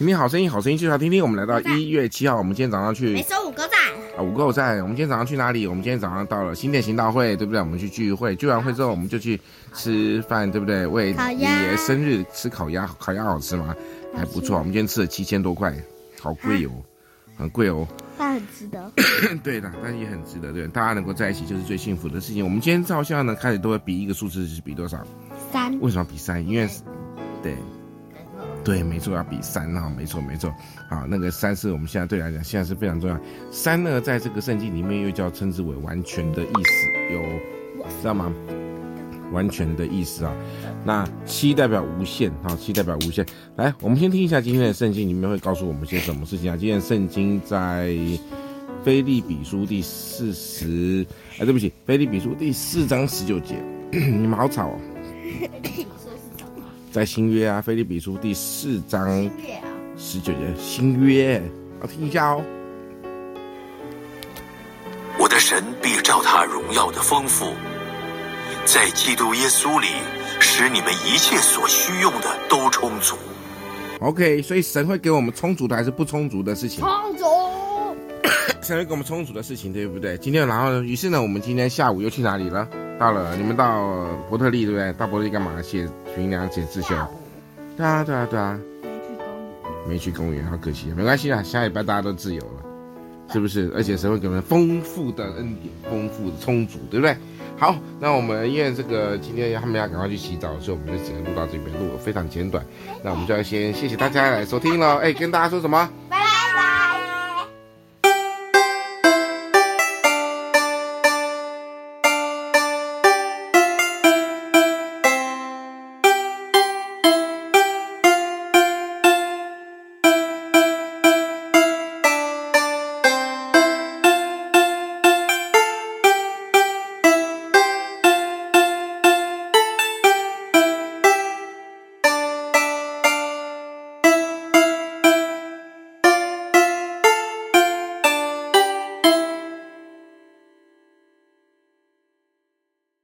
听听好声音，好声音就要听听。我们来到一月七号，我们今天早上去。没收五个赞啊，五个赞。我们今天早上去哪里？我们今天早上到了新店行道会，对不对？我们去聚会，聚完会之后，我们就去吃饭，对不对？为爷爷生日吃烤鸭，烤鸭好吃吗？还不错。我们今天吃了七千多块，好贵哦，很贵哦。但很值得。对的，但也很值得。对，大家能够在一起就是最幸福的事情。我们今天照相呢，开始都会比一个数字，是比多少？三。为什么比三？因为，对。对，没错，要比三哈，没错没错，好，那个三是我们现在对来讲现在是非常重要。三呢，在这个圣经里面又叫称之为完全的意思，有知道吗？完全的意思啊。那七代表无限，哈，七代表无限。来，我们先听一下今天的圣经里面会告诉我们些什么事情啊？今天圣经在腓利比书第四十，哎，对不起，腓利比书第四章十九节。你们好吵哦。在新约啊，菲利比书第四章十九节，新约，要听一下哦。我的神必照他荣耀的丰富，在基督耶稣里，使你们一切所需用的都充足。OK，所以神会给我们充足的还是不充足的事情？充足。神会给我们充足的事情，对不对？今天然后呢？于是呢，我们今天下午又去哪里了？到了，你们到伯特利对不对？到伯特利干嘛？写评量、写自修。对啊，对啊，对啊。没去公园。没去公园，好可惜。没关系啊，下礼拜大家都自由了，是不是？而且神会给我们丰富的恩典，丰富的充足，对不对？好，那我们因为这个今天他们要赶快去洗澡，所以我们就只能录到这边，录非常简短。那我们就要先谢谢大家来收听了。哎，跟大家说什么？